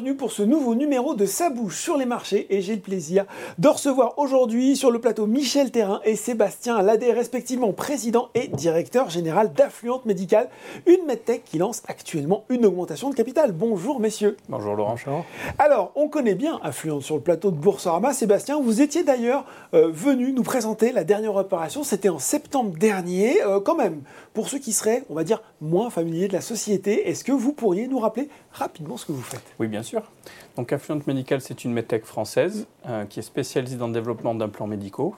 Bienvenue pour ce nouveau numéro de Sa bouche sur les marchés et j'ai le plaisir de recevoir aujourd'hui sur le plateau Michel Terrain et Sébastien Ladé, respectivement président et directeur général d'Affluente Médicale, une medtech qui lance actuellement une augmentation de capital. Bonjour messieurs. Bonjour Laurent. Alors, on connaît bien Affluente sur le plateau de Boursorama. Sébastien, vous étiez d'ailleurs euh, venu nous présenter la dernière opération, c'était en septembre dernier. Euh, quand même, pour ceux qui seraient, on va dire, moins familiers de la société, est-ce que vous pourriez nous rappeler rapidement ce que vous faites? Oui, bien sûr. Donc Affluent Medical, c'est une medtech française euh, qui est spécialisée dans le développement d'implants médicaux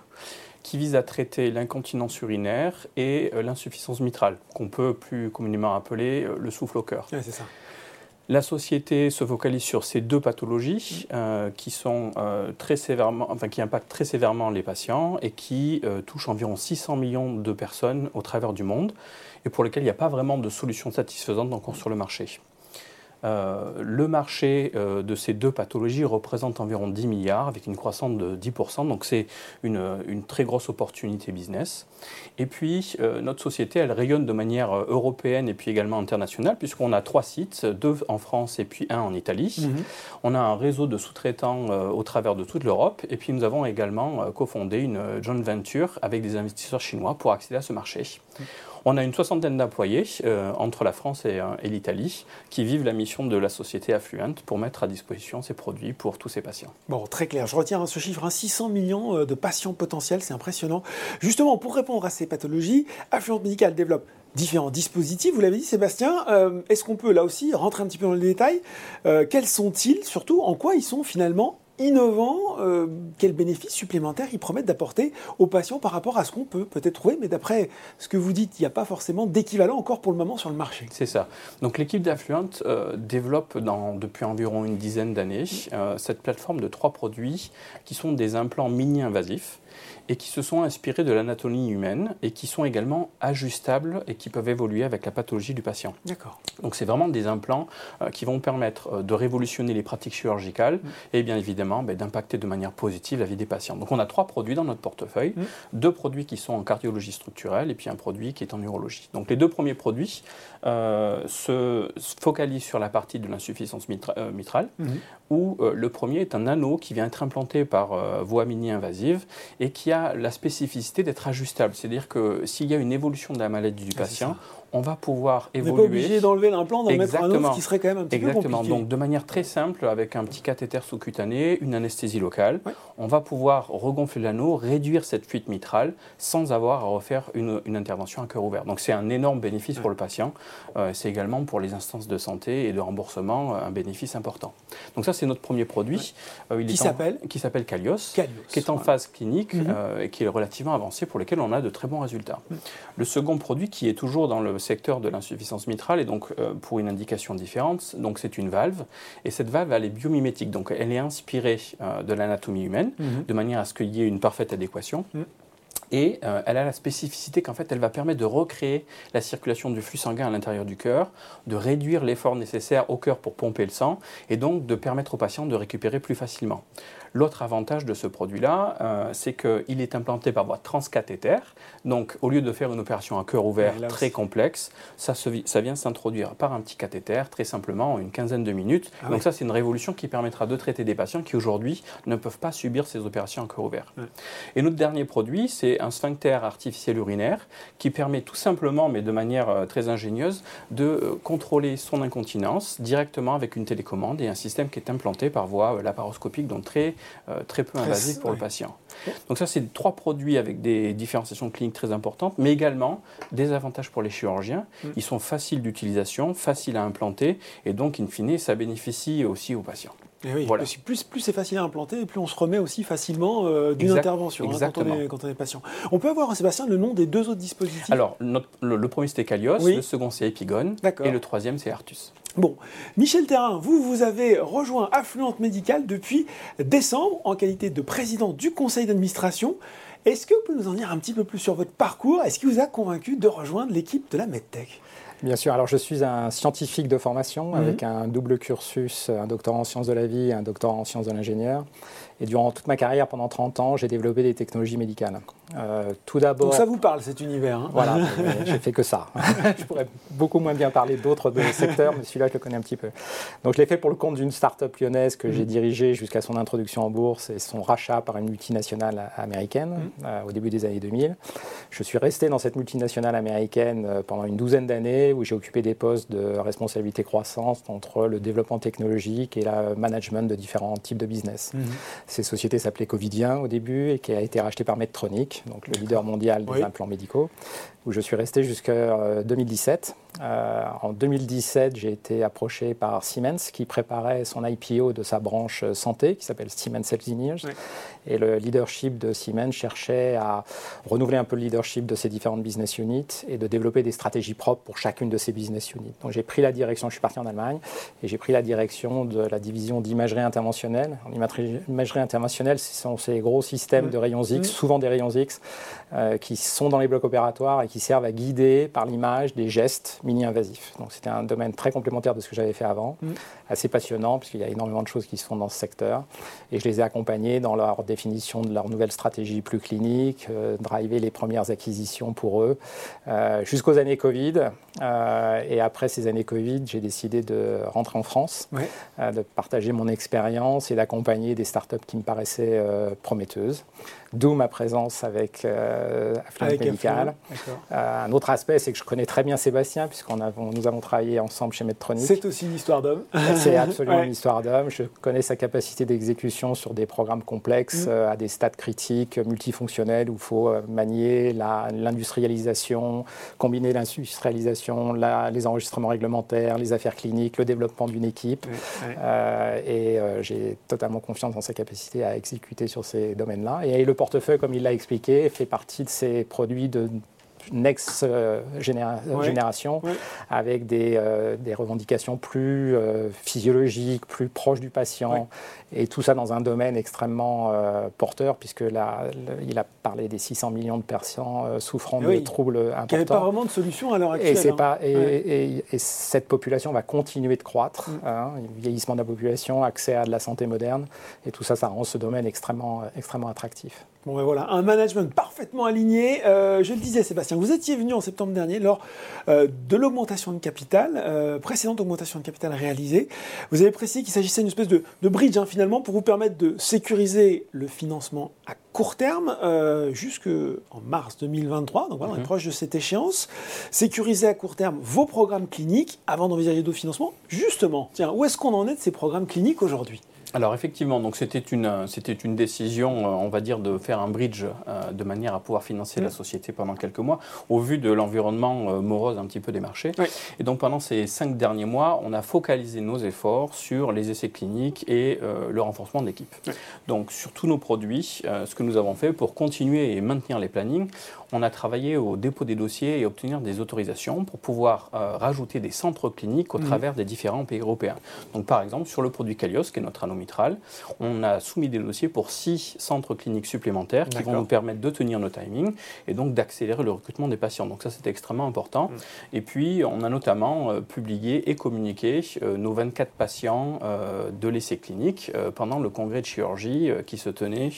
qui vise à traiter l'incontinence urinaire et euh, l'insuffisance mitrale, qu'on peut plus communément appeler euh, le souffle au cœur. c'est ça. La société se focalise sur ces deux pathologies qui, sont, très sévèrement, enfin, qui impactent très sévèrement les patients et qui touchent environ 600 millions de personnes au travers du monde et pour lesquelles il n'y a pas vraiment de solution satisfaisante encore sur le marché. Euh, le marché euh, de ces deux pathologies représente environ 10 milliards avec une croissance de 10%, donc c'est une, très grosse opportunité business. Et puis euh, notre société, elle rayonne de manière européenne et puis également internationale puisqu'on a trois sites, deux en France et puis un en Italie. Mhm. On a un réseau de sous-traitants au travers de toute l'Europe et puis nous avons également cofondé une joint venture avec des investisseurs chinois pour accéder à ce marché. Mhm. On a une soixantaine d'employés euh, entre la France euh, et, l'Italie qui vivent la mission de la société Affluent pour mettre à disposition ces produits pour tous ces patients. Bon, très clair. Je retiens ce chiffre, 600 hein, millions euh, de patients potentiels, c'est impressionnant. Justement, pour répondre à ces pathologies, Affluent Médical développe différents dispositifs. Vous l'avez dit, Sébastien. Est-ce qu'on peut là aussi rentrer un petit peu dans le détail Quels sont-ils Surtout, en quoi ils sont finalement innovants, euh, quels bénéfices supplémentaires ils promettent d'apporter aux patients par rapport à ce qu'on peut peut-être trouver. Mais d'après ce que vous dites, il n'y a pas forcément d'équivalent encore pour le moment sur le marché. C'est ça. Donc l'équipe d'Affluent euh, développe dans, depuis environ une dizaine d'années euh, cette plateforme de trois produits qui sont des implants mini-invasifs et qui se sont inspirés de l'anatomie humaine et qui sont également ajustables et qui peuvent évoluer avec la pathologie du patient. D'accord. Donc c'est vraiment des implants qui vont permettre de révolutionner les pratiques chirurgicales mm. et bien évidemment ben, d'impacter de manière positive la vie des patients. Donc on a trois produits dans notre portefeuille, mm. deux produits qui sont en cardiologie structurelle et puis un produit qui est en neurologie. Donc les deux premiers produits euh, se focalisent sur la partie de l'insuffisance mitrale, mm-hmm. où le premier est un anneau qui vient être implanté par voie mini-invasive et qui a la spécificité d'être ajustable. C'est-à-dire que s'il y a une évolution de la maladie du patient, on va pouvoir évoluer. On n'est pas obligé d'enlever l'implant, d'en mettre un autre, ce qui serait quand même un petit Exactement. peu compliqué. Donc de manière très simple, avec un petit cathéter sous-cutané, une anesthésie locale, on va pouvoir regonfler l'anneau, réduire cette fuite mitrale sans avoir à refaire une, intervention à cœur ouvert. Donc c'est un énorme bénéfice pour le patient. Euh, c'est également pour les instances de santé et de remboursement euh, un bénéfice important. Donc ça c'est notre premier produit. Euh, qui s'appelle Qui s'appelle Calios, qui est en phase clinique mhm. et qui est relativement avancé pour lequel on a de très bons résultats. Le second produit qui est toujours dans le secteur de l'insuffisance mitrale et donc euh, pour une indication différente. Donc c'est une valve et cette valve elle est biomimétique, donc elle est inspirée euh, de l'anatomie humaine mhm. de manière à ce qu'il y ait une parfaite adéquation. Mhm. Et euh, elle a la spécificité qu'en fait, elle va permettre de recréer la circulation du flux sanguin à l'intérieur du cœur, de réduire l'effort nécessaire au cœur pour pomper le sang, et donc de permettre aux patients de récupérer plus facilement. L'autre avantage de ce produit-là, euh, c'est qu'il est implanté par voie transcathéter. Donc, au lieu de faire une opération à cœur ouvert très complexe, ça, ça vient s'introduire par un petit cathéter, très simplement, en une quinzaine de minutes. Ah donc, ça, c'est une révolution qui permettra de traiter des patients qui, aujourd'hui, ne peuvent pas subir ces opérations à cœur ouvert. Et notre dernier produit, c'est un sphincter artificiel urinaire qui permet tout simplement, mais de manière euh, très ingénieuse, de euh, contrôler son incontinence directement avec une télécommande et un système qui est implanté par voie laparoscopique, donc très euh, très peu invasif pour le patient. Donc ça, c'est trois produits avec des différenciations cliniques très importantes, mais également des avantages pour les chirurgiens. Mm. Ils sont faciles d'utilisation, faciles à implanter, et donc, in fine, ça bénéficie aussi aux patients. Oui, plus, plus c'est facile à implanter, et plus on se remet aussi facilement euh, d'une intervention hein, quand, on est, quand, on est, patient. On peut avoir, Sébastien, le nom des deux autres dispositifs? Alors, le, premier c'était Calios, le second c'est Epigone, et le troisième c'est Artus. Bon, Michel Terrain, vous, vous avez rejoint Affluente Médicale depuis décembre en qualité de président du conseil d'administration. Est-ce que vous pouvez nous en dire un petit peu plus sur votre parcours? Est-ce qui vous a convaincu de rejoindre l'équipe de la MedTech? Bien sûr, alors je suis un scientifique de formation mhm. avec un double cursus, un doctorat en sciences de la vie et un doctorat en sciences de l'ingénieur. Et durant toute ma carrière, pendant 30 ans, j'ai développé des technologies médicales. Euh, tout d'abord. Donc ça vous parle cet univers hein Voilà, j'ai fait que ça. je pourrais beaucoup moins bien parler d'autres secteurs, mais celui-là je le connais un petit peu. Donc je l'ai fait pour le compte d'une start-up lyonnaise que j'ai mm. dirigée jusqu'à son introduction en bourse et son rachat par une multinationale américaine mm. euh, au début des années 2000. Je suis resté dans cette multinationale américaine euh, pendant une douzaine d'années où j'ai occupé des postes de responsabilité croissance entre le développement technologique et le management de différents types de business. Mm. Ces sociétés s'appelaient Covidien au début et qui a été rachetée par Medtronic donc le leader mondial des implants médicaux, où je suis resté jusqu'en 2017. Euh, en 2017, j'ai été approché par Siemens qui préparait son IPO de sa branche santé qui s'appelle Siemens Healthineers. Et le leadership de Siemens cherchait à renouveler un peu le leadership de ses différentes business units et de développer des stratégies propres pour chacune de ces business units. Donc j'ai pris la direction, je suis parti en Allemagne, et j'ai pris la direction de la division d'imagerie interventionnelle. En imagerie interventionnelle, ce sont ces gros systèmes de rayons X, souvent des rayons X, euh, qui sont dans les blocs opératoires et qui servent à guider par l'image des gestes mini-invasifs. Donc c'était un domaine très complémentaire de ce que j'avais fait avant, mm. assez passionnant puisqu'il y a énormément de choses qui se font dans ce secteur. Et je les ai accompagnés dans leur définition de leur nouvelle stratégie plus clinique, euh, driver les premières acquisitions pour eux, euh, jusqu'aux années Covid. Euh, et après ces années Covid, j'ai décidé de rentrer en France, de partager mon expérience et d'accompagner des startups qui me paraissaient prometteuses. D'où ma présence avec euh, Medical. Euh, un autre aspect, c'est que je connais très bien Sébastien, puisqu'on nous avons travaillé ensemble chez Medtronic. C'est aussi une histoire d'homme. c'est absolument une histoire d'homme. Je connais sa capacité d'exécution sur des programmes complexes, mm. euh, à des stades critiques, multifonctionnels, où il faut euh, manier l'industrialisation, combiner l'industrialisation, les enregistrements réglementaires, les affaires cliniques, le développement d'une équipe. et j'ai totalement confiance dans sa capacité à exécuter sur ces domaines-là. Et le portefeuille, comme il l'a expliqué, fait partie de ces produits de next euh, génération, avec des, euh, des, revendications plus euh, physiologiques, plus proches du patient, et tout ça dans un domaine extrêmement porteur, puisque là, il a parlé des 600 millions de patients souffrant de troubles importants. Il n'y avait pas vraiment de solution à l'heure actuelle. Et, hein. pas, et, et, cette population va continuer de croître, mm. hein, vieillissement de la population, accès à de la santé moderne, et tout ça, ça rend ce domaine extrêmement, extrêmement attractif. Bon, ben voilà, un management parfaitement aligné. Euh, je le disais, Sébastien, vous étiez venu en septembre dernier lors euh, de l'augmentation de capital, euh, précédente augmentation de capital réalisée. Vous avez précisé qu'il s'agissait d'une espèce de, bridge, hein, finalement, pour vous permettre de sécuriser le financement à court terme jusqu'en mars 2023. Donc voilà, on est mhm. proche de cette échéance. Sécuriser à court terme vos programmes cliniques avant d'envisager d'autres financements. Justement, tiens, où est-ce qu'on en est de ces programmes cliniques aujourd'hui? Alors effectivement, donc c'était une, c'était une décision, euh, on va dire, de faire un bridge euh, de manière à pouvoir financer la mm. société pendant quelques mois, au vu de l'environnement euh, morose un petit peu des marchés. Et donc pendant ces cinq derniers mois, on a focalisé nos efforts sur les essais cliniques et le renforcement de l'équipe. Donc sur tous nos produits, ce que nous avons fait pour continuer et maintenir les plannings, on a travaillé au dépôt des dossiers et obtenir des autorisations pour pouvoir rajouter des centres cliniques au mm. travers des différents pays européens. Donc par exemple sur le produit Calios, qui est notre on a soumis des dossiers pour six centres cliniques supplémentaires qui vont nous permettre de tenir nos timings et donc d'accélérer le recrutement des patients. Donc ça, c'est extrêmement important. Mm. Et puis, on a notamment euh, publié et communiqué euh, nos 24 patients euh, de l'essai clinique pendant le congrès de chirurgie qui se tenait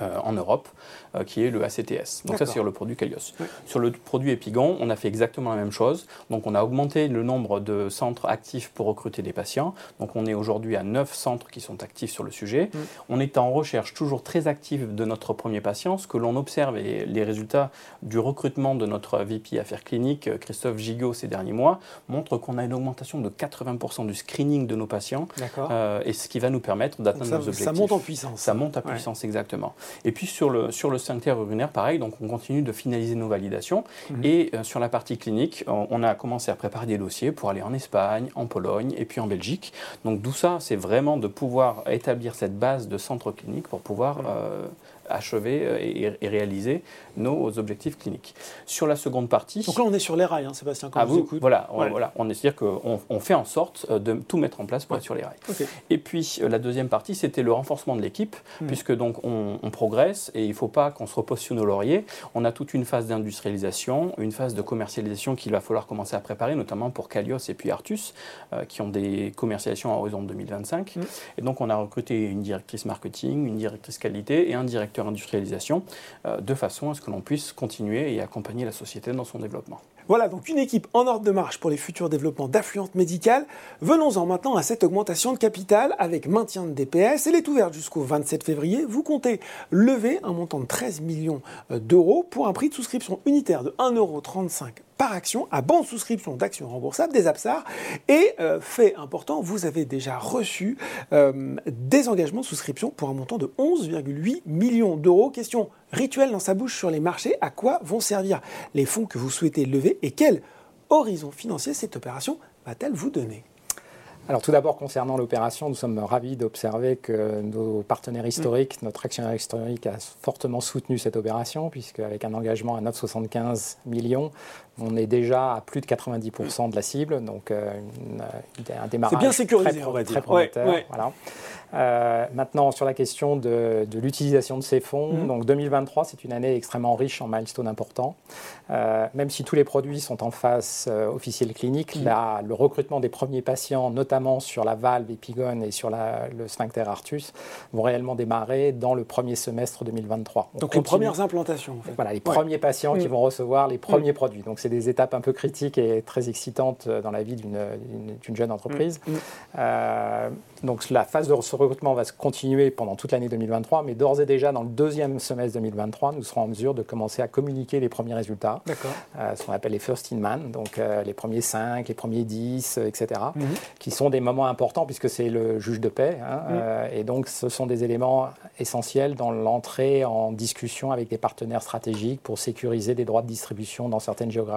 en Europe euh, qui est le ACTS. Donc ça, c'est sur le produit Calios. Sur le produit Epigon, on a fait exactement la même chose. Donc on a augmenté le nombre de centres actifs pour recruter des patients. Donc on est aujourd'hui à 9 centres qui sont actifs sur le sujet. On est en recherche toujours très active de notre premier patient. Ce que l'on observe et les résultats du recrutement de notre VP Affaires cliniques, Christophe Gigot, ces derniers mois, montrent qu'on a une augmentation de 80% du screening de nos patients. Euh, et ce qui va nous permettre d'atteindre nos objectifs. Ça monte en puissance. Ça monte en puissance, exactement. Et puis sur le, sur le sphincter urinaire, pareil, donc on continue de finaliser nos validations. Mhm. Et euh, sur la partie clinique, on a commencé à préparer des dossiers pour aller en Espagne, en Pologne et puis en Belgique. Donc tout ça, c'est vraiment de pouvoir établir cette base de centre clinique pour pouvoir mhm. euh, achever et, réaliser nos objectifs cliniques. Sur la seconde partie... Donc là, on est sur les rails, hein, Sébastien, quand ah, vous, Voilà, on, voilà, on est dire qu'on on fait en sorte de tout mettre en place pour être sur les rails. Et puis, la deuxième partie, c'était le renforcement de l'équipe, hmm. puisque donc on, progresse et il ne faut pas qu'on se repose sur nos lauriers. On a toute une phase d'industrialisation, une phase de commercialisation qu'il va falloir commencer à préparer, notamment pour Calios et puis Artus, qui ont des commercialisations à horizon 2025. Mm. Et donc, on a recruté une directrice marketing, une directrice qualité et un directeur industrialisation, euh, de façon à ce que l'on puisse continuer et accompagner la société dans son développement. Voilà donc une équipe en ordre de marche pour les futurs développements d'affluente médicale. Venons-en maintenant à cette augmentation de capital avec maintien de DPS. Elle est ouverte jusqu'au 27 février. Vous comptez lever un montant de 13 millions euh, d'euros pour un prix de souscription unitaire de 1,35 euros par action à bande souscription d'actions remboursables des APSAR. Et euh, fait important, vous avez déjà reçu euh, des engagements de souscription pour un montant de 11,8 millions d'euros. Question rituelle dans sa bouche sur les marchés. À quoi vont servir les fonds que vous souhaitez lever et quel horizon financier cette opération va-t-elle vous donner? Alors tout d'abord, concernant l'opération, nous sommes ravis d'observer que nos partenaires historiques, mm. notre actionnaire historique a fortement soutenu cette opération, puisqu'avec un engagement à 9,75 millions, on est déjà à plus de 90% de la cible, donc euh, un démarrage bien sécurisé, très, prometteur. Voilà. Euh, maintenant, sur la question de, l'utilisation de ces fonds, mm. donc 2023, c'est une année extrêmement riche en milestones importants. Euh, même si tous les produits sont en phase officielle clinique, mm. le recrutement des premiers patients, notamment sur la valve épigone et sur le sphincter artus, vont réellement démarrer dans le premier semestre 2023. donc les premières implantations. En fait. Voilà, les premiers patients qui mm. vont recevoir les premiers produits. Donc c'est des étapes un peu critiques et très excitantes dans la vie d'une jeune entreprise. Euh, donc la phase de recrutement va se continuer pendant toute l'année 2023, mais d'ores et déjà dans le deuxième semestre 2023, nous serons en mesure de commencer à communiquer les premiers résultats, euh, ce qu'on appelle les first in man, donc euh, les premiers 5, les premiers 10, etc., mhm. qui sont des moments importants puisque c'est le juge de paix, hein, euh, et donc ce sont des éléments essentiels dans l'entrée en discussion avec des partenaires stratégiques pour sécuriser des droits de distribution dans certaines géographies.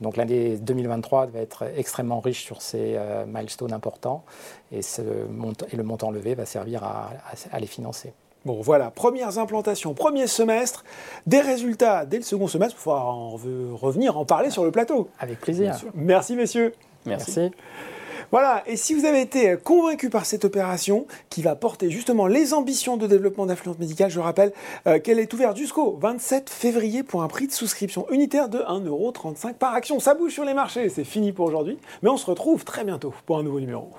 Donc l'année 2023 va être extrêmement riche sur ces milestones importants et, ce et, le montant levé va servir à, les financer. Bon, voilà, premières implantations, premier semestre, des résultats dès le second semestre. Il faudra en revenir, en parler sur le plateau. Avec plaisir. Merci, messieurs. Merci. Voilà, et si vous avez été convaincu par cette opération qui va porter justement les ambitions de développement d'influence médicale, je rappelle euh, qu'elle est ouverte jusqu'au 27 février pour un prix de souscription unitaire de 1,35€ par action. Ça bouge sur les marchés, c'est fini pour aujourd'hui, mais on se retrouve très bientôt pour un nouveau numéro.